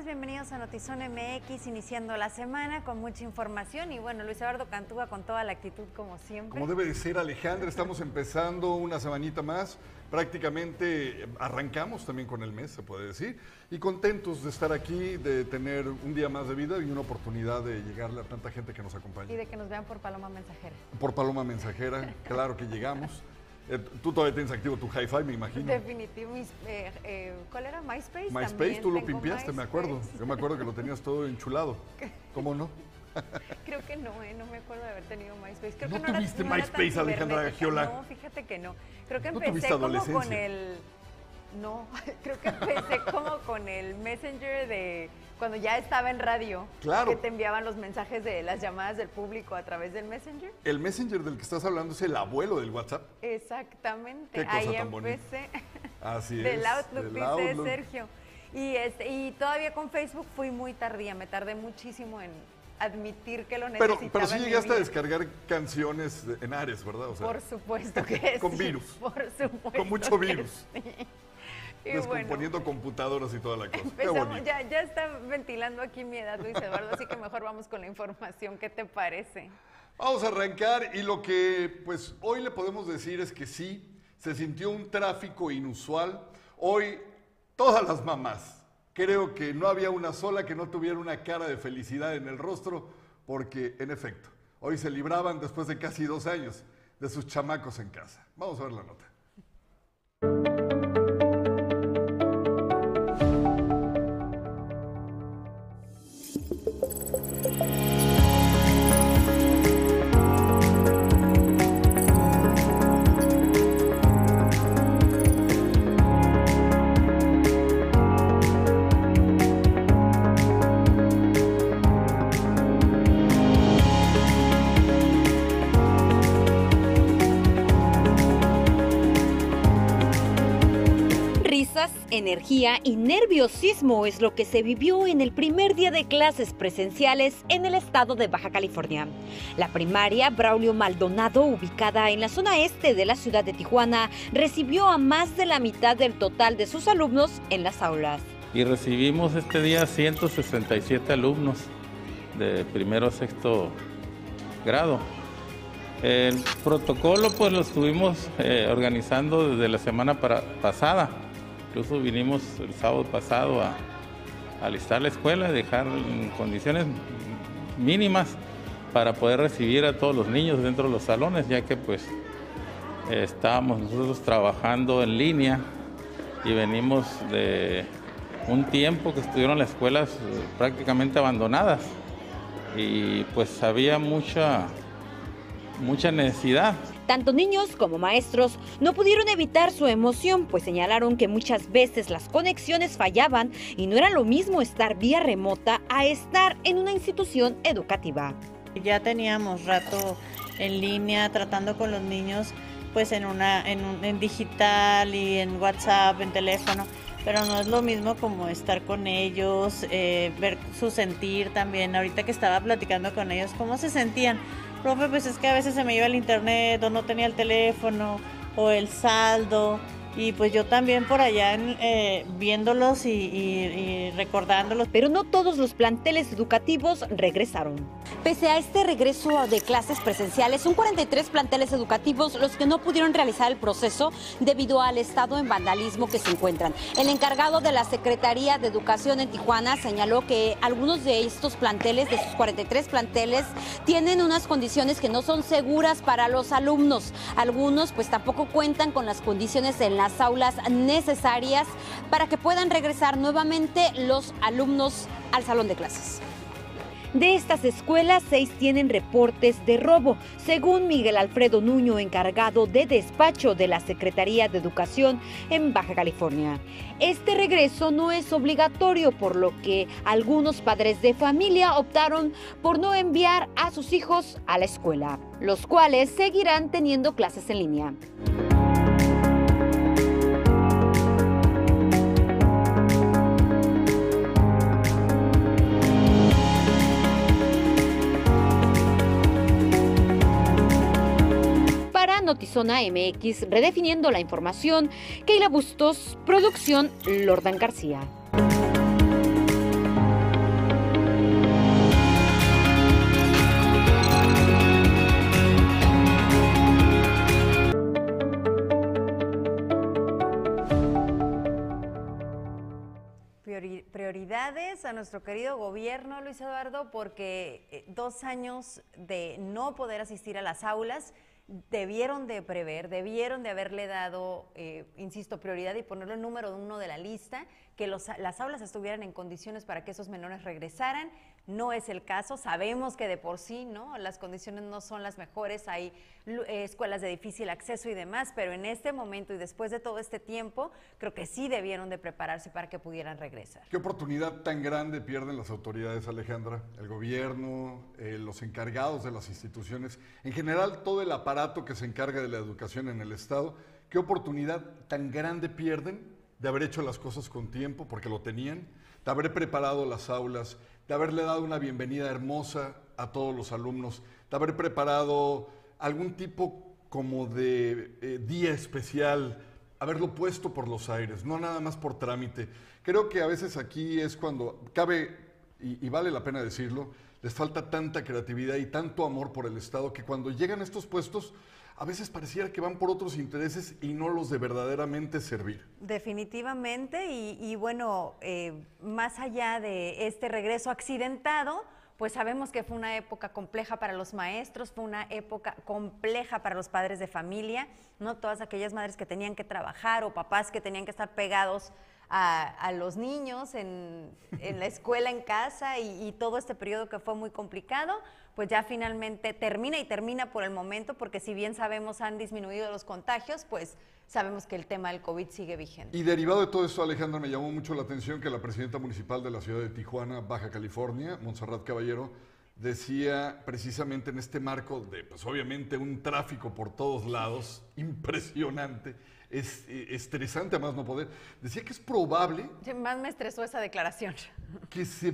tardes, bienvenidos a Notizón MX, iniciando la semana con mucha información y bueno, Luis Eduardo Cantúa con toda la actitud como siempre. Como debe de ser Alejandra, estamos empezando una semanita más, prácticamente arrancamos también con el mes, se puede decir, y contentos de estar aquí, de tener un día más de vida y una oportunidad de llegarle a tanta gente que nos acompaña. Y de que nos vean por Paloma Mensajera. Por Paloma Mensajera, claro que llegamos. Eh, tú todavía tienes activo tu hi-fi, me imagino. Definitivo. Eh, eh, ¿Cuál era? MySpace. MySpace, tú lo pimpiaste, me acuerdo. Yo me acuerdo que lo tenías todo enchulado. ¿Cómo no? Creo que no, no me acuerdo de haber tenido MySpace. Creo ¿No que no tuviste MySpace, Alejandra Gagiola? No, fíjate que no. Creo que empecé como con el... No, creo que empecé como con el Messenger de cuando ya estaba en radio, claro. que te enviaban los mensajes de las llamadas del público a través del Messenger. El Messenger del que estás hablando es el abuelo del WhatsApp. Exactamente. Qué cosa Ahí tan empecé. Así del es. Outlook, del Outlook. Sergio. Y, este, y todavía con Facebook fui muy tardía, me tardé muchísimo en admitir que lo necesitaba. Pero, pero sí llegaste a descargar canciones en Ares, ¿verdad? O sea, Por supuesto que con sí. virus. Por supuesto. Con mucho virus. Sí. Descomponiendo computadoras y toda la cosa. Ya, ya está ventilando aquí mi edad, Luis Eduardo, así que mejor vamos con la información. ¿Qué te parece? Vamos a arrancar y lo que pues hoy le podemos decir es que sí, se sintió un tráfico inusual. Hoy todas las mamás, creo que no había una sola que no tuviera una cara de felicidad en el rostro, porque en efecto, hoy se libraban después de casi dos años de sus chamacos en casa. Vamos a ver la nota. Energía y nerviosismo es lo que se vivió en el primer día de clases presenciales en el estado de Baja California. La primaria Braulio Maldonado, ubicada en la zona este de la ciudad de Tijuana, recibió a más de la mitad del total de sus alumnos en las aulas. Y recibimos este día 167 alumnos de primero a sexto grado. El protocolo pues lo estuvimos eh, organizando desde la semana pasada Incluso vinimos el sábado pasado a, alistar la escuela, dejar condiciones mínimas para poder recibir a todos los niños dentro de los salones, ya que pues estábamos nosotros trabajando en línea y venimos de un tiempo que estuvieron las escuelas eh, prácticamente abandonadas. Y pues había mucha mucha necesidad tanto niños como maestros no pudieron evitar su emoción, pues señalaron que muchas veces las conexiones fallaban y no era lo mismo estar vía remota a estar en una institución educativa. Ya teníamos rato en línea tratando con los niños pues en una en, digital y en WhatsApp, en teléfono, pero no es lo mismo como estar con ellos, eh, ver su sentir también. Ahorita que estaba platicando con ellos, cómo se sentían profe, pues es que a veces se me iba el internet o no tenía el teléfono o el saldo y pues yo también por allá eh, viéndolos y, recordándolos. Pero no todos los planteles educativos regresaron. Pese a este regreso de clases presenciales, son 43 planteles educativos los que no pudieron realizar el proceso debido al estado en vandalismo que se encuentran. El encargado de la Secretaría de Educación en Tijuana señaló que algunos de estos planteles, de sus 43 planteles, tienen unas condiciones que no son seguras para los alumnos. Algunos pues tampoco cuentan con las condiciones en las aulas necesarias para que puedan regresar nuevamente los alumnos al salón de clases. De estas escuelas, seis tienen reportes de robo, según Miguel Alfredo Nuño, encargado de despacho de la Secretaría de Educación en Baja California. Este regreso no es obligatorio, por lo que algunos padres de familia optaron por no enviar a sus hijos a la escuela, los cuales seguirán teniendo clases en línea. Zona MX, redefiniendo la información. Keila Bustos, producción Lordan García. prioridades a nuestro querido gobierno, Luis Eduardo, porque eh, dos años de no poder asistir a las aulas debieron de prever, debieron de haberle dado, eh, insisto, prioridad y ponerlo en número uno de la lista, que las aulas estuvieran en condiciones para que esos menores regresaran no es el caso, sabemos que de por sí, ¿no? Las condiciones no son las mejores, hay eh, escuelas de difícil acceso y demás, pero en este momento y después de todo este tiempo, creo que sí debieron de prepararse para que pudieran regresar. ¿Qué oportunidad tan grande pierden las autoridades, Alejandra? El gobierno, eh, los encargados de las instituciones, en general todo el aparato que se encarga de la educación en el Estado, ¿qué oportunidad tan grande pierden de haber hecho las cosas con tiempo, porque lo tenían, de haber preparado las aulas, de haberle dado una bienvenida hermosa a todos los alumnos, de haber preparado algún tipo como de eh, día especial, haberlo puesto por los aires, no nada más por trámite. Creo que a veces aquí es cuando cabe, y, y vale la pena decirlo, les falta tanta creatividad y tanto amor por el Estado que cuando llegan estos puestos a veces pareciera que van por otros intereses y no los de verdaderamente servir. Definitivamente, y, bueno, eh, más allá de este regreso accidentado, pues sabemos que fue una época compleja para los maestros, fue una época compleja para los padres de familia, ¿no? Todas aquellas madres que tenían que trabajar o papás que tenían que estar pegados a, los niños en, la escuela, en casa y, todo este periodo que fue muy complicado, pues ya finalmente termina y termina por el momento, porque si bien sabemos han disminuido los contagios, pues sabemos que el tema del COVID sigue vigente. Y derivado de todo esto, Alejandra, me llamó mucho la atención que la presidenta municipal de la ciudad de Tijuana, Baja California, Montserrat Caballero, decía precisamente en este marco de, pues obviamente, un tráfico por todos lados impresionante, es eh, estresante a más no poder. Decía que es probable... más me estresó esa declaración. Que se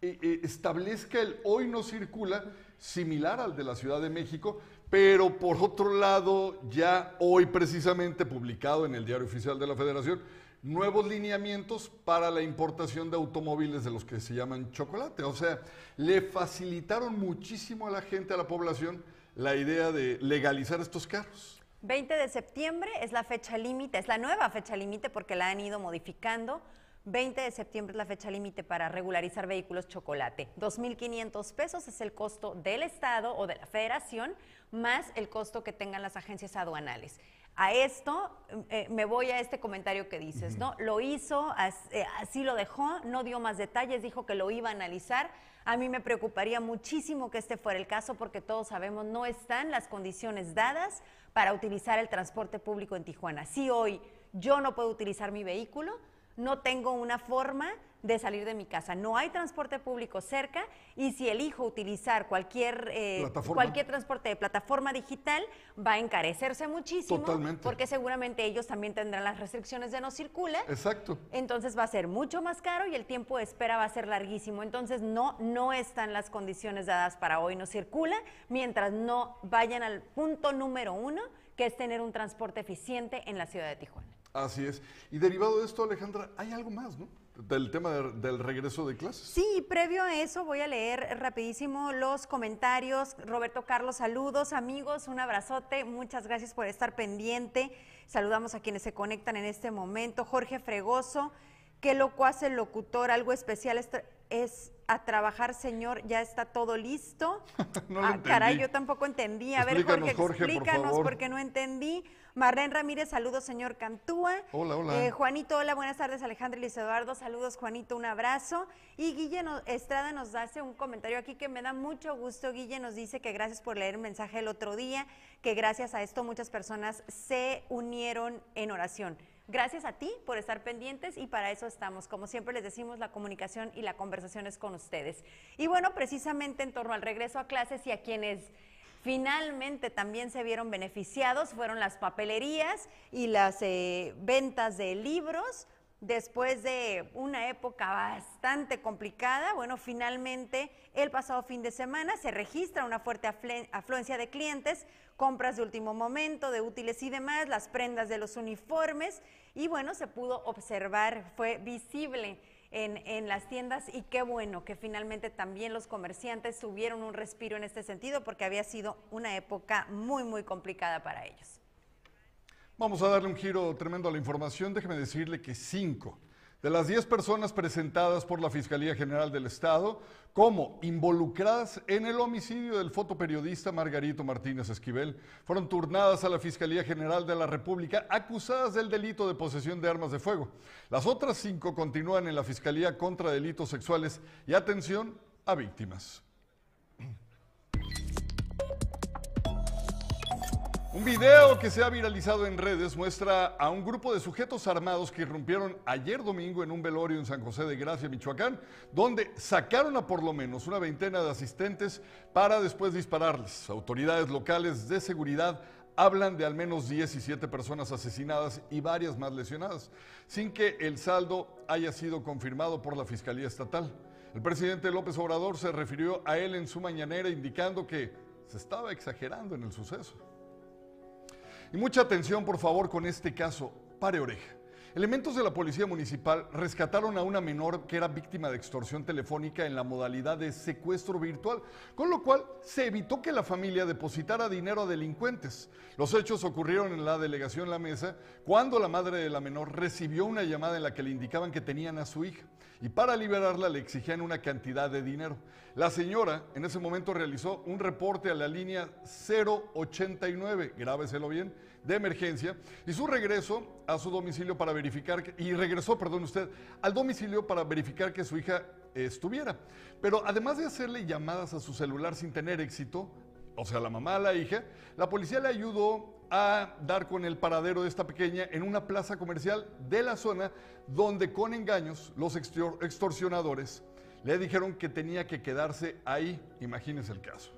eh, eh, establezca el hoy no circula similar al de la Ciudad de México, pero por otro lado, ya hoy precisamente publicado en el Diario Oficial de la Federación, nuevos lineamientos para la importación de automóviles de los que se llaman chocolate. O sea, le facilitaron muchísimo a la gente, a la población, la idea de legalizar estos carros. 20 de septiembre es la fecha límite, es la nueva fecha límite porque la han ido modificando. 20 de septiembre es la fecha límite para regularizar vehículos chocolate. 2.500 pesos es el costo del Estado o de la Federación, más el costo que tengan las agencias aduanales. A esto eh, me voy a este comentario que dices, ¿no? Lo hizo, eh, así lo dejó, no dio más detalles, dijo que lo iba a analizar. A mí me preocuparía muchísimo que este fuera el caso porque todos sabemos no están las condiciones dadas para utilizar el transporte público en Tijuana. Si hoy yo no puedo utilizar mi vehículo, no tengo una forma de salir de mi casa. No hay transporte público cerca y si elijo utilizar cualquier, eh, cualquier transporte de plataforma digital, va a encarecerse muchísimo. Totalmente. Porque seguramente ellos también tendrán las restricciones de no circula. Exacto. Entonces va a ser mucho más caro y el tiempo de espera va a ser larguísimo. Entonces no, no están las condiciones dadas para hoy no circula, mientras no vayan al punto número uno, que es tener un transporte eficiente en la ciudad de Tijuana. Así es. Y derivado de esto, Alejandra, hay algo más, ¿no? Del tema del regreso de clases. Sí, previo a eso voy a leer rapidísimo los comentarios. Roberto Carlos, saludos amigos, un abrazote, muchas gracias por estar pendiente. Saludamos a quienes se conectan en este momento. Jorge Fregoso, qué loco hace el locutor, algo especial es a trabajar, señor, ya está todo listo. no ah, caray, yo tampoco entendí. A ver, Jorge, explícanos porque no entendí. Marlene Ramírez, saludos, señor Cantúa. Hola, hola. Eh, Juanito, hola, buenas tardes, Alejandro y Luis Eduardo. Saludos, Juanito, un abrazo. Y Guille Estrada nos hace un comentario aquí que me da mucho gusto. Guille nos dice que gracias por leer el mensaje el otro día, que gracias a esto muchas personas se unieron en oración. Gracias a ti por estar pendientes y para eso estamos. Como siempre les decimos, la comunicación y la conversación es con ustedes. Y bueno, precisamente en torno al regreso a clases y a quienes finalmente también se vieron beneficiados fueron las papelerías y las eh, ventas de libros. Después de una época bastante complicada, bueno, finalmente el pasado fin de semana se registra una fuerte afluencia de clientes, compras de último momento, de útiles y demás, las prendas de los uniformes y bueno, se pudo observar, fue visible en, en, las tiendas y qué bueno que finalmente también los comerciantes tuvieron un respiro en este sentido porque había sido una época muy, muy complicada para ellos. Vamos a darle un giro tremendo a la información. Déjeme decirle que cinco, De las 10 personas presentadas por la Fiscalía General del Estado como involucradas en el homicidio del fotoperiodista Margarito Martínez Esquivel, fueron turnadas a la Fiscalía General de la República acusadas del delito de posesión de armas de fuego. Las otras cinco continúan en la Fiscalía contra Delitos Sexuales y atención a víctimas. Un video que se ha viralizado en redes muestra a un grupo de sujetos armados que irrumpieron ayer domingo en un velorio en San José de Gracia, Michoacán, donde sacaron a por lo menos una veintena de asistentes para después dispararles. Autoridades locales de seguridad hablan de al menos 17 personas asesinadas y varias más lesionadas, sin que el saldo haya sido confirmado por la Fiscalía Estatal. El presidente López Obrador se refirió a él en su mañanera indicando que se estaba exagerando en el suceso. Y mucha atención, por favor, con este caso. Pare oreja. Elementos de la Policía Municipal rescataron a una menor que era víctima de extorsión telefónica en la modalidad de secuestro virtual, con lo cual se evitó que la familia depositara dinero a delincuentes. Los hechos ocurrieron en la delegación La Mesa cuando la madre de la menor recibió una llamada en la que le indicaban que tenían a su hija y para liberarla le exigían una cantidad de dinero. La señora en ese momento realizó un reporte a la línea 089, grábeselo bien, de emergencia y su regreso a su domicilio para verificar, que, y regresó, perdón usted, al domicilio para verificar que su hija estuviera. Pero además de hacerle llamadas a su celular sin tener éxito, o sea, la mamá a la hija, la policía le ayudó a dar con el paradero de esta pequeña en una plaza comercial de la zona donde con engaños los extorsionadores le dijeron que tenía que quedarse ahí. Imagínense el caso.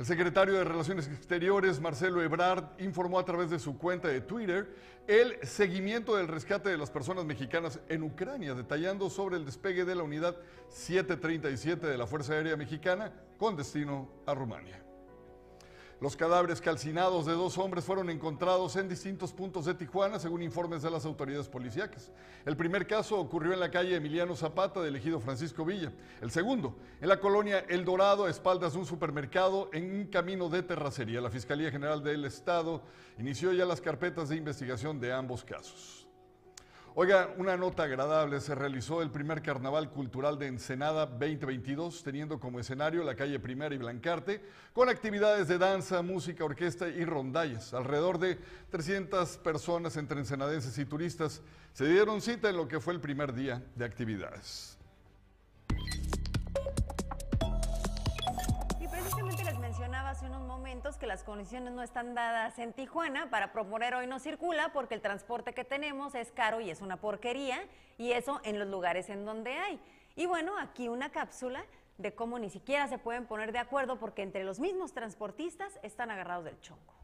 El secretario de Relaciones Exteriores, Marcelo Ebrard, informó a través de su cuenta de Twitter el seguimiento del rescate de las personas mexicanas en Ucrania, detallando sobre el despegue de la unidad 737 de la Fuerza Aérea Mexicana con destino a Rumania. Los cadáveres calcinados de dos hombres fueron encontrados en distintos puntos de Tijuana, según informes de las autoridades policíacas. El primer caso ocurrió en la calle Emiliano Zapata del ejido Francisco Villa. El segundo, en la colonia El Dorado, a espaldas de un supermercado en un camino de terracería. La Fiscalía General del Estado inició ya las carpetas de investigación de ambos casos. Oiga, una nota agradable, se realizó el primer Carnaval Cultural de Ensenada 2022, teniendo como escenario la calle Primera y Blancarte, con actividades de danza, música, orquesta y rondallas. Alrededor de 300 personas entre ensenadenses y turistas se dieron cita en lo que fue el primer día de actividades. Hace unos momentos que las condiciones no están dadas en Tijuana para proponer hoy no circula porque el transporte que tenemos es caro y es una porquería y eso en los lugares en donde hay. Y bueno, aquí una cápsula de cómo ni siquiera se pueden poner de acuerdo porque entre los mismos transportistas están agarrados del chongo.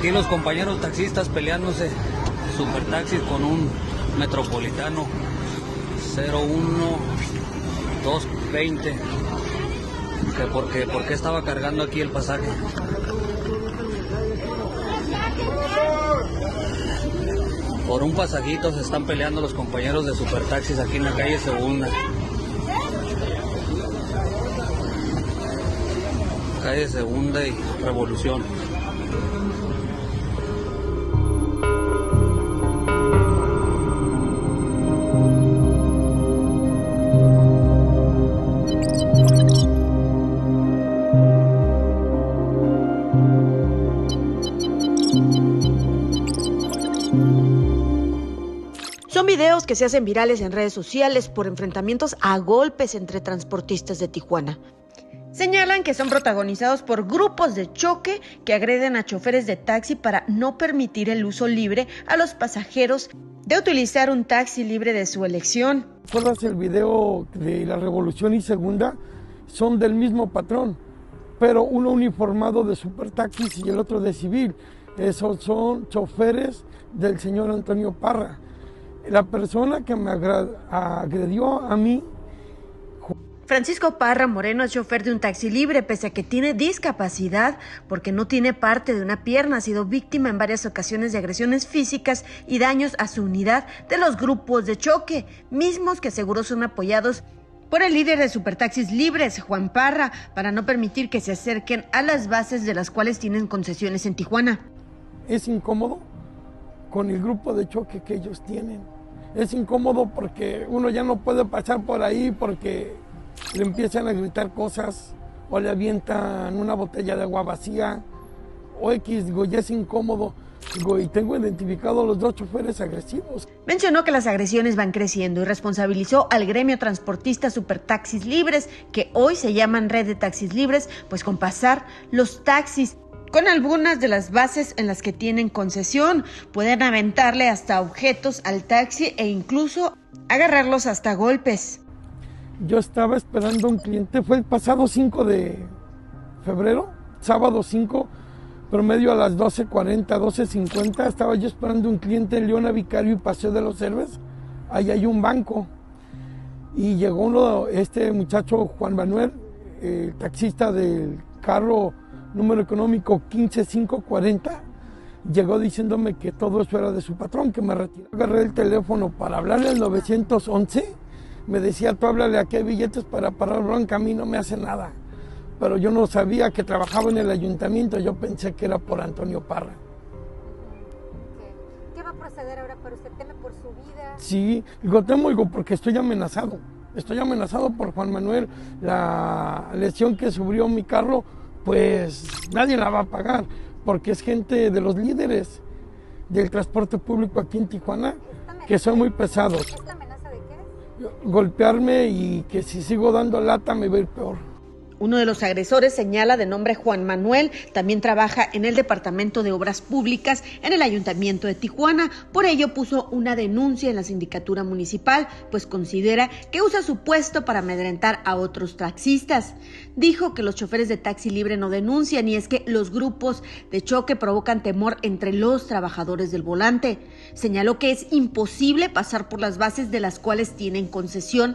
Aquí los compañeros taxistas peleándose super taxis con un metropolitano 01220 que porque, porque estaba cargando aquí el pasaje. Por un pasajito se están peleando los compañeros de supertaxis aquí en la calle Segunda. Calle Segunda y Revolución. Que se hacen virales en redes sociales por enfrentamientos a golpes entre transportistas de Tijuana. Señalan que son protagonizados por grupos de choque que agreden a choferes de taxi para no permitir el uso libre a los pasajeros de utilizar un taxi libre de su elección. Todas el video de la Revolución y Segunda son del mismo patrón, pero uno uniformado de supertaxis y el otro de civil. Esos son choferes del señor Antonio Parra la persona que me agredió a mí. Francisco Parra Moreno es chofer de un taxi libre, pese a que tiene discapacidad porque no tiene parte de una pierna. Ha sido víctima en varias ocasiones de agresiones físicas y daños a su unidad de los grupos de choque, mismos que aseguró son apoyados por el líder de Supertaxis Libres, Juan Parra, para no permitir que se acerquen a las bases de las cuales tienen concesiones en Tijuana. Es incómodo con el grupo de choque que ellos tienen. Es incómodo porque uno ya no puede pasar por ahí porque le empiezan a gritar cosas o le avientan una botella de agua vacía o X, digo, ya es incómodo. Digo, y tengo identificado a los dos choferes agresivos. Mencionó que las agresiones van creciendo y responsabilizó al gremio transportista Supertaxis Libres, que hoy se llaman Red de Taxis Libres, pues con pasar los taxis con algunas de las bases en las que tienen concesión. Pueden aventarle hasta objetos al taxi e incluso agarrarlos hasta golpes. Yo estaba esperando a un cliente, fue el pasado 5 de febrero, sábado 5, promedio a las 12.40, 12.50, estaba yo esperando un cliente en Leona Vicario y Paseo de los Herbes. Ahí hay un banco. Y llegó uno, este muchacho Juan Manuel, el taxista del carro número económico 15540, llegó diciéndome que todo eso era de su patrón, que me retiró. Agarré el teléfono para hablarle al 911, me decía, tú háblale a qué billetes para parar bronca, a mí no me hace nada. Pero yo no sabía que trabajaba en el ayuntamiento, yo pensé que era por Antonio Parra. ¿Qué va a proceder ahora? ¿Pero usted teme por su vida? Sí, digo, temo, digo, porque estoy amenazado. Estoy amenazado por Juan Manuel. La lesión que sufrió mi carro pues nadie la va a pagar, porque es gente de los líderes del transporte público aquí en Tijuana, que son muy pesados. ¿Esta amenaza de qué? Golpearme y que si sigo dando lata me va a ir peor. Uno de los agresores señala de nombre Juan Manuel, también trabaja en el Departamento de Obras Públicas en el Ayuntamiento de Tijuana. Por ello puso una denuncia en la sindicatura municipal, pues considera que usa su puesto para amedrentar a otros taxistas. Dijo que los choferes de taxi libre no denuncian y es que los grupos de choque provocan temor entre los trabajadores del volante. Señaló que es imposible pasar por las bases de las cuales tienen concesión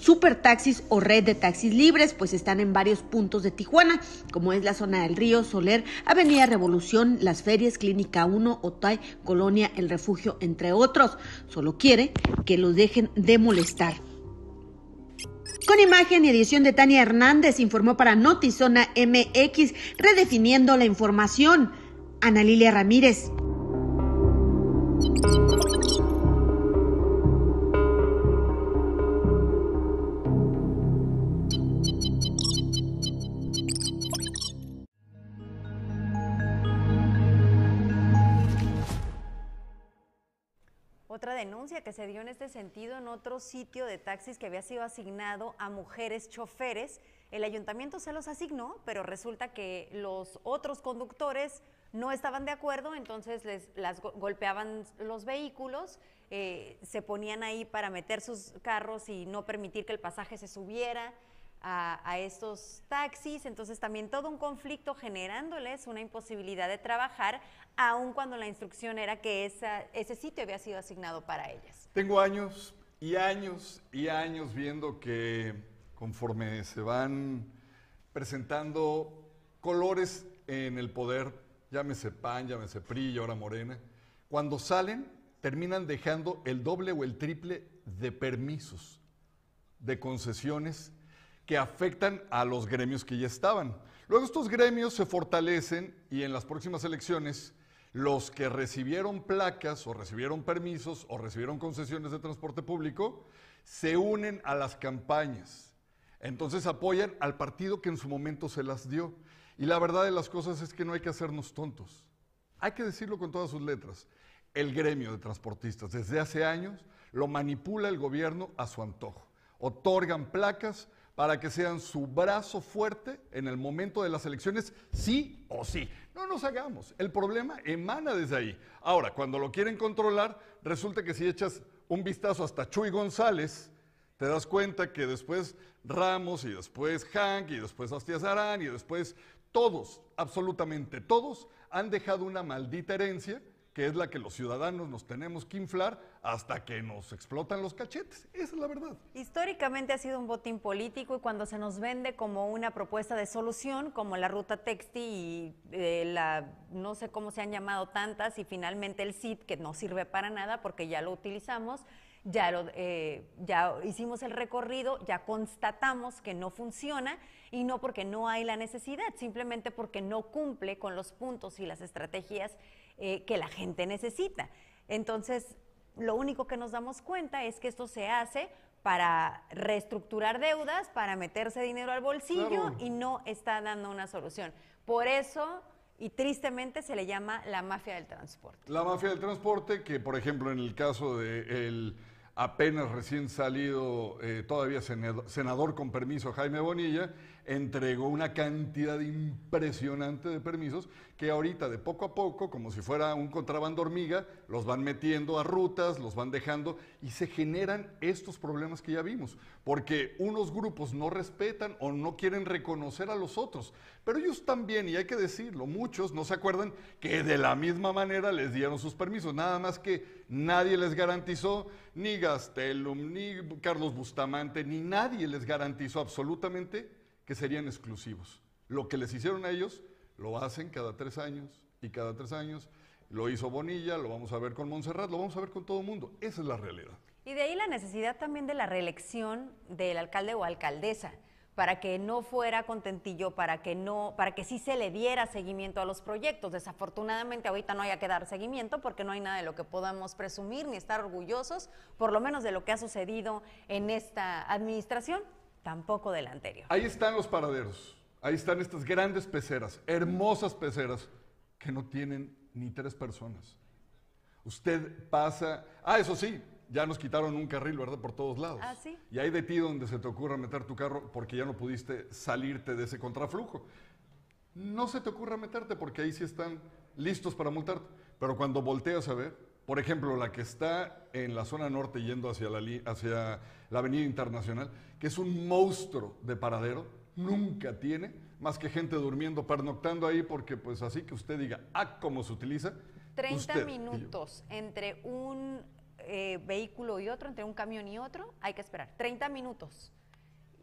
supertaxis o red de taxis libres, pues están en varios puntos de Tijuana, como es la zona del Río, Soler, Avenida Revolución, Las Ferias, Clínica 1, Otay, Colonia, El Refugio, entre otros. Solo quiere que los dejen de molestar. Con imagen y edición de Tania Hernández, informó para Notizona MX, redefiniendo la información. Ana Lilia Ramírez. Denuncia que se dio en este sentido en otro sitio de taxis que había sido asignado a mujeres choferes. El ayuntamiento se los asignó, pero resulta que los otros conductores no estaban de acuerdo, entonces les golpeaban los vehículos, eh, se ponían ahí para meter sus carros y no permitir que el pasaje se subiera a, estos taxis, entonces también todo un conflicto generándoles una imposibilidad de trabajar, aun cuando la instrucción era que esa- ese sitio había sido asignado para ellas. Tengo años y años y años viendo que conforme se van presentando colores en el poder, llámese PAN, llámese PRI y ahora Morena, cuando salen terminan dejando el doble o el triple de permisos, de concesiones que afectan a los gremios que ya estaban. Luego estos gremios se fortalecen y en las próximas elecciones los que recibieron placas o recibieron permisos o recibieron concesiones de transporte público se unen a las campañas. Entonces apoyan al partido que en su momento se las dio. Y la verdad de las cosas es que no hay que hacernos tontos. Hay que decirlo con todas sus letras. El gremio de transportistas desde hace años lo manipula el gobierno a su antojo. Otorgan placas para que sean su brazo fuerte en el momento de las elecciones, sí o sí. No nos hagamos. El problema emana desde ahí. Ahora, cuando lo quieren controlar, resulta que si echas un vistazo hasta Chuy González, te das cuenta que después Ramos y después Hank y después Astias Arán y después todos, absolutamente todos, han dejado una maldita herencia que es la que los ciudadanos nos tenemos que inflar hasta que nos explotan los cachetes. Esa es la verdad. Históricamente ha sido un botín político y cuando se nos vende como una propuesta de solución, como la ruta Texti y eh, la, no sé cómo se han llamado tantas, y finalmente el CID, que no sirve para nada porque ya lo utilizamos, ya, lo, eh, ya hicimos el recorrido, ya constatamos que no funciona y no porque no hay la necesidad, simplemente porque no cumple con los puntos y las estrategias eh, que la gente necesita. Entonces, lo único que nos damos cuenta es que esto se hace para reestructurar deudas, para meterse dinero al bolsillo Claro. y no está dando una solución. Por eso, y tristemente, se le llama la mafia del transporte. La mafia del transporte, que por ejemplo en el caso del apenas recién salido, eh, todavía senado- senador con permiso Jaime Bonilla, entregó una cantidad impresionante de permisos que ahorita de poco a poco, como si fuera un contrabando hormiga, los van metiendo a rutas, los van dejando y se generan estos problemas que ya vimos, porque unos grupos no respetan o no quieren reconocer a los otros, pero ellos también, y hay que decirlo, muchos no se acuerdan que de la misma manera les dieron sus permisos, nada más que nadie les garantizó, ni Gastelum, ni Carlos Bustamante, ni nadie les garantizó absolutamente que serían exclusivos. Lo que les hicieron a ellos, lo hacen cada tres años y cada tres años. Lo hizo Bonilla, lo vamos a ver con Montserrat, lo vamos a ver con todo el mundo. Esa es la realidad. Y de ahí la necesidad también de la reelección del alcalde o alcaldesa, para que no fuera contentillo, para que no, para que sí se le diera seguimiento a los proyectos. Desafortunadamente ahorita no haya que dar seguimiento porque no hay nada de lo que podamos presumir ni estar orgullosos, por lo menos de lo que ha sucedido en esta administración, tampoco de la anterior. Ahí están los paraderos. Ahí están estas grandes peceras, hermosas peceras, que no tienen ni tres personas. Usted pasa. Ah, eso sí, ya nos quitaron un carril, ¿verdad? Por todos lados. Ah, ¿sí? Y hay de ti donde se te ocurra meter tu carro porque ya no pudiste salirte de ese contraflujo. No se te ocurra meterte porque ahí sí están listos para multarte. Pero cuando volteas a ver, por ejemplo, la que está en la zona norte yendo hacia la, hacia la Avenida Internacional, que es un monstruo de paradero, nunca tiene más que gente durmiendo, pernoctando ahí, porque pues así que usted diga, ah, cómo se utiliza. 30 usted y yo. minutos entre un eh, vehículo y otro, entre un camión y otro, hay que esperar. 30 minutos.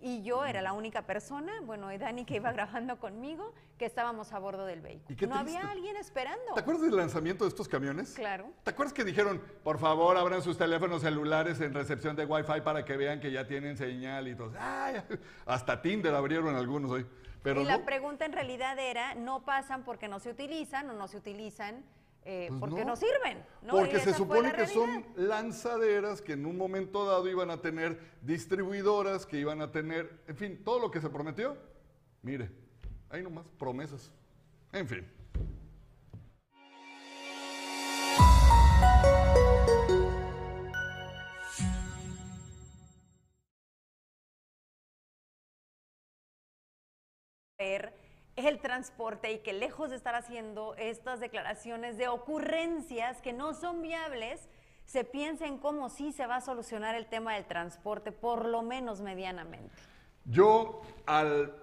Y yo era la única persona, bueno, y Dani que iba grabando conmigo, que estábamos a bordo del vehículo. ¿Y qué no había alguien esperando. ¿Te acuerdas del lanzamiento de estos camiones? Claro. ¿Te acuerdas que dijeron, por favor, abran sus teléfonos celulares en recepción de Wi-Fi para que vean que ya tienen señal y todo? Ay, hasta Tinder abrieron algunos hoy. Pero y no, la pregunta en realidad era, no pasan porque no se utilizan o no se utilizan eh, Pues porque no. no, sirven. ¿no? porque se supone que son lanzaderas que en un momento dado iban a tener distribuidoras, que iban a tener, en fin, todo lo que se prometió. Mire, ahí nomás, promesas. En fin. El transporte y que lejos de estar haciendo estas declaraciones de ocurrencias que no son viables, se piensa en cómo sí se va a solucionar el tema del transporte, por lo menos medianamente. Yo al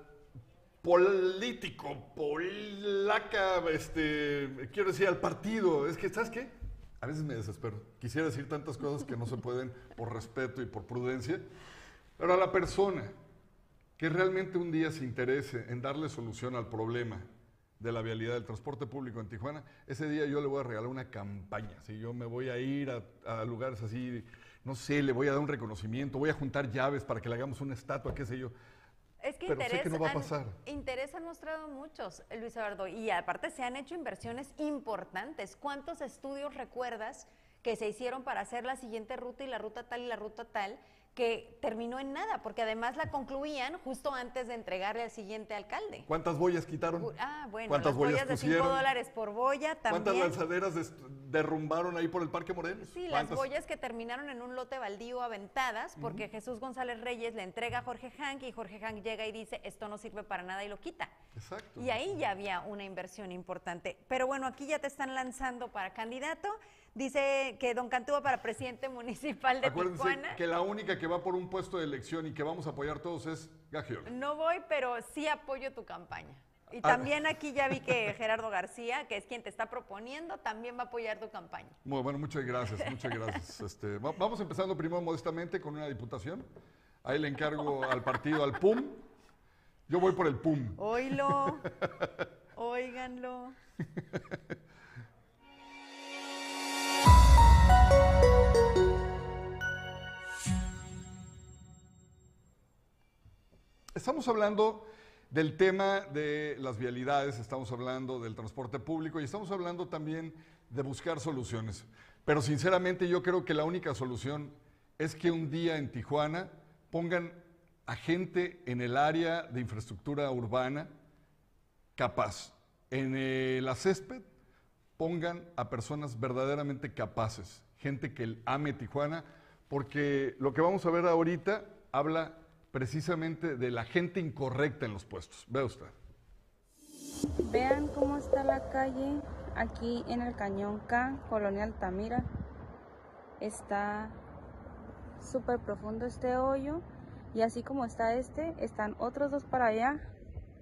político, polaca, este, quiero decir al partido, es que, ¿sabes qué? A veces me desespero. Quisiera decir tantas cosas que no se pueden por respeto y por prudencia, pero a la persona que realmente un día se interese en darle solución al problema de la vialidad del transporte público en Tijuana, ese día yo le voy a regalar una campaña. Si yo me voy a ir a, a lugares así, no sé, le voy a dar un reconocimiento, voy a juntar llaves para que le hagamos una estatua, qué sé yo. Es que Pero sé interés, que no va a han- pasar. interés han mostrado muchos, Luis Eduardo, y aparte se han hecho inversiones importantes. ¿Cuántos estudios recuerdas que se hicieron para hacer la siguiente ruta y la ruta tal y la ruta tal? Que terminó en nada, porque además la concluían justo antes de entregarle al siguiente alcalde. ¿Cuántas boyas quitaron? Ah, bueno, ¿Cuántas las boyas boyas de 5 pusieron? dólares por boya ¿Cuántas también. lanzaderas des- derrumbaron ahí por el Parque Morelos? Sí, las ¿Cuántas? boyas que terminaron en un lote baldío aventadas porque Jesús González Reyes le entrega a Jorge Hank y Jorge Hank llega y dice, esto no sirve para nada y lo quita. Exacto. Y ahí ya había una inversión importante. Pero bueno, aquí ya te están lanzando para candidato. Dice que Don Cantú va para presidente municipal de Acuérdense Tijuana. que la única que va por un puesto de elección y que vamos a apoyar todos es Gagiola. No voy, pero sí apoyo tu campaña. Y Ah. también aquí ya vi que Gerardo García, que es quien te está proponiendo, también va a apoyar tu campaña. Muy bueno, muchas gracias, muchas gracias. Este, va- vamos empezando primero modestamente con una diputación. Ahí le encargo al partido, al PUM. Yo voy por el PUM. Oílo, óiganlo. Estamos hablando del tema de las vialidades, estamos hablando del transporte público y estamos hablando también de buscar soluciones. Pero sinceramente yo creo que la única solución es que un día en Tijuana pongan a gente en el área de infraestructura urbana capaz. En la césped pongan a personas verdaderamente capaces, gente que ame Tijuana, porque lo que vamos a ver ahorita habla precisamente de la gente incorrecta en los puestos. Vea usted. Vean cómo está la calle aquí en el Cañón K, Colonia Altamira. Está súper profundo este hoyo y así como está este, están otros dos para allá.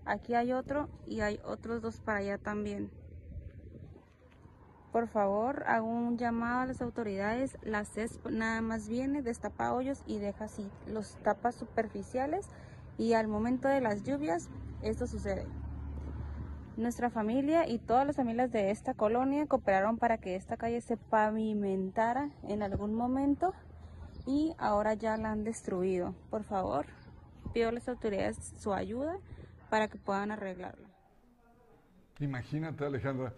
Aquí hay otro y hay otros dos para allá también. Por favor, hago un llamado a las autoridades. La CESP nada más viene, destapa hoyos y deja así los tapas superficiales y al momento de las lluvias esto sucede. Nuestra familia y todas las familias de esta colonia cooperaron para que esta calle se pavimentara en algún momento y ahora ya la han destruido. Por favor, pido a las autoridades su ayuda para que puedan arreglarla. Imagínate, Alejandra.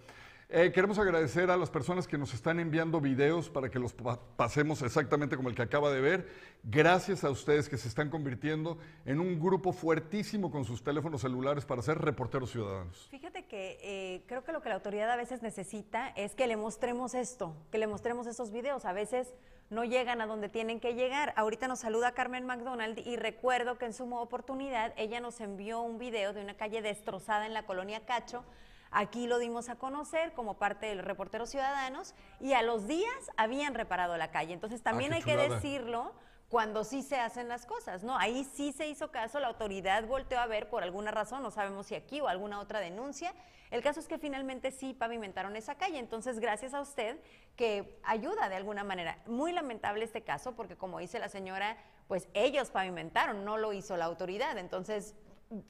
Eh, queremos agradecer a las personas que nos están enviando videos para que los pa- pasemos exactamente como el que acaba de ver. Gracias a ustedes que se están convirtiendo en un grupo fuertísimo con sus teléfonos celulares para ser reporteros ciudadanos. Fíjate que eh, creo que lo que la autoridad a veces necesita es que le mostremos esto, que le mostremos estos videos. A veces no llegan a donde tienen que llegar. Ahorita nos saluda Carmen McDonald y recuerdo que en su oportunidad ella nos envió un video de una calle destrozada en la colonia Cacho. Aquí lo dimos a conocer como parte del Reporteros Ciudadanos y a los días habían reparado la calle. Entonces también qué hay que decirlo cuando sí se hacen las cosas, ¿no? Ahí sí se hizo caso, la autoridad volteó a ver por alguna razón, no sabemos si aquí o alguna otra denuncia. El caso es que finalmente sí pavimentaron esa calle, entonces gracias a usted que ayuda de alguna manera. Muy lamentable este caso porque como dice la señora, pues ellos pavimentaron, no lo hizo la autoridad, entonces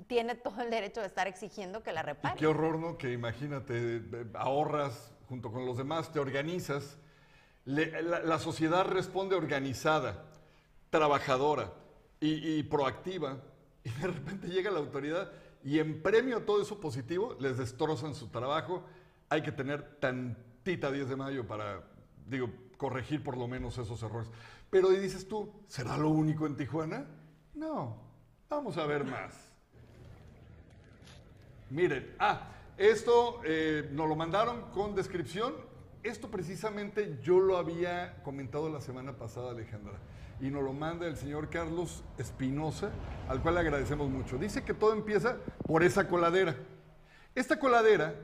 tiene todo el derecho de estar exigiendo que la Y repare. qué horror, ¿no? Que imagínate, eh, ahorras junto con los demás, te organizas. Le- la, la sociedad responde organizada, trabajadora y, y proactiva. Y de repente llega la autoridad y en premio a todo eso positivo les destrozan su trabajo. Hay que tener tantita 10 de mayo para, digo, corregir por lo menos esos errores. Pero y dices tú, ¿será lo único en Tijuana? No, vamos a ver más. Miren, ah, esto eh, nos lo mandaron con descripción. Esto precisamente yo lo había comentado la semana pasada, Alejandra, y nos lo manda el señor Carlos Espinosa, al cual le agradecemos mucho. Dice que todo empieza por esa coladera. Esta coladera,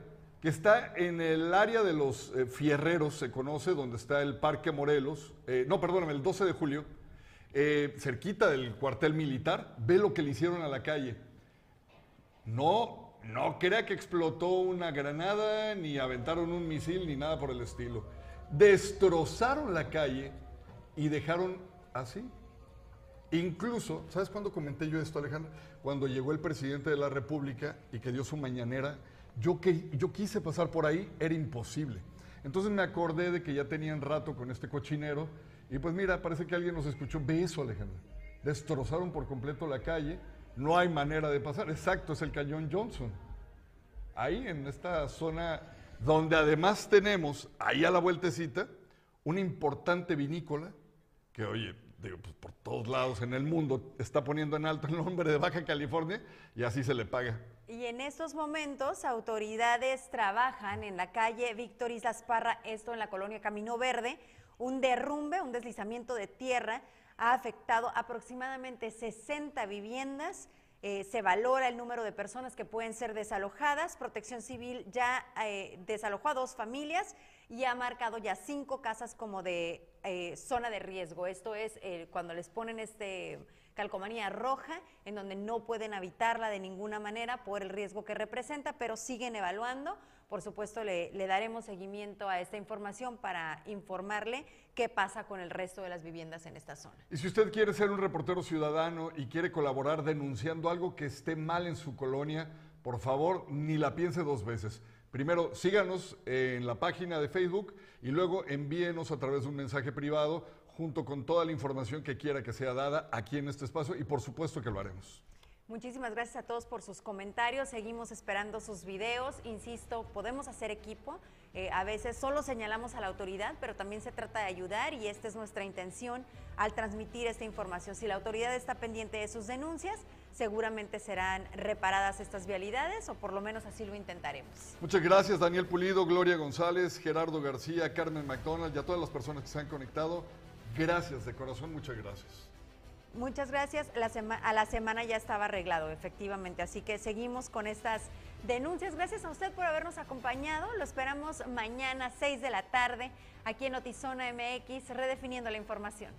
que está en el área de los eh, fierreros, se conoce, donde está el Parque Morelos, eh, no, perdóname, el 12 de julio, eh, cerquita del cuartel militar, ve lo que le hicieron a la calle. No, no crea que explotó una granada, ni aventaron un misil, ni nada por el estilo. Destrozaron la calle y dejaron así. Incluso, ¿sabes cuándo comenté yo esto, Alejandro? Cuando llegó el presidente de la República y que dio su mañanera, yo, que, yo quise pasar por ahí, era imposible. Entonces me acordé de que ya tenían rato con este cochinero y pues mira, parece que alguien nos escuchó. Ve eso, Alejandro. Destrozaron por completo la calle, no hay manera de pasar. Exacto, es el cañón Johnson. Ahí en esta zona donde además tenemos, ahí a la vueltecita, una importante vinícola que, oye, digo, pues por todos lados en el mundo está poniendo en alto el nombre de Baja California y así se le paga. Y en estos momentos, autoridades trabajan en la calle Víctor Islas Parra, esto en la colonia Camino Verde. Un derrumbe, un deslizamiento de tierra ha afectado aproximadamente 60 viviendas. Eh, se valora el número de personas que pueden ser desalojadas. Protección Civil ya eh, desalojó a dos familias y ha marcado ya cinco casas como de eh, zona de riesgo. Esto es cuando les ponen este calcomanía roja, en donde no pueden habitarla de ninguna manera por el riesgo que representa, pero siguen evaluando. Por supuesto, le, daremos seguimiento a esta información para informarle qué pasa con el resto de las viviendas en esta zona. Y si usted quiere ser un reportero ciudadano y quiere colaborar denunciando algo que esté mal en su colonia, por favor, ni la piense dos veces. Primero, síganos en la página de Facebook y luego envíenos a través de un mensaje privado junto con toda la información que quiera que sea dada aquí en este espacio y por supuesto que lo haremos. Muchísimas gracias a todos por sus comentarios. Seguimos esperando sus videos. Insisto, podemos hacer equipo. Eh, a veces solo señalamos a la autoridad, pero también se trata de ayudar y esta es nuestra intención al transmitir esta información. Si la autoridad está pendiente de sus denuncias, seguramente serán reparadas estas vialidades o por lo menos así lo intentaremos. Muchas gracias Daniel Pulido, Gloria González, Gerardo García, Carmen McDonald y a todas las personas que se han conectado. Gracias de corazón, muchas gracias. Muchas gracias. La a la semana ya estaba arreglado, efectivamente. Así que seguimos con estas denuncias. Gracias a usted por habernos acompañado. Lo esperamos mañana, 6 de la tarde, aquí en Notizona MX, redefiniendo la información.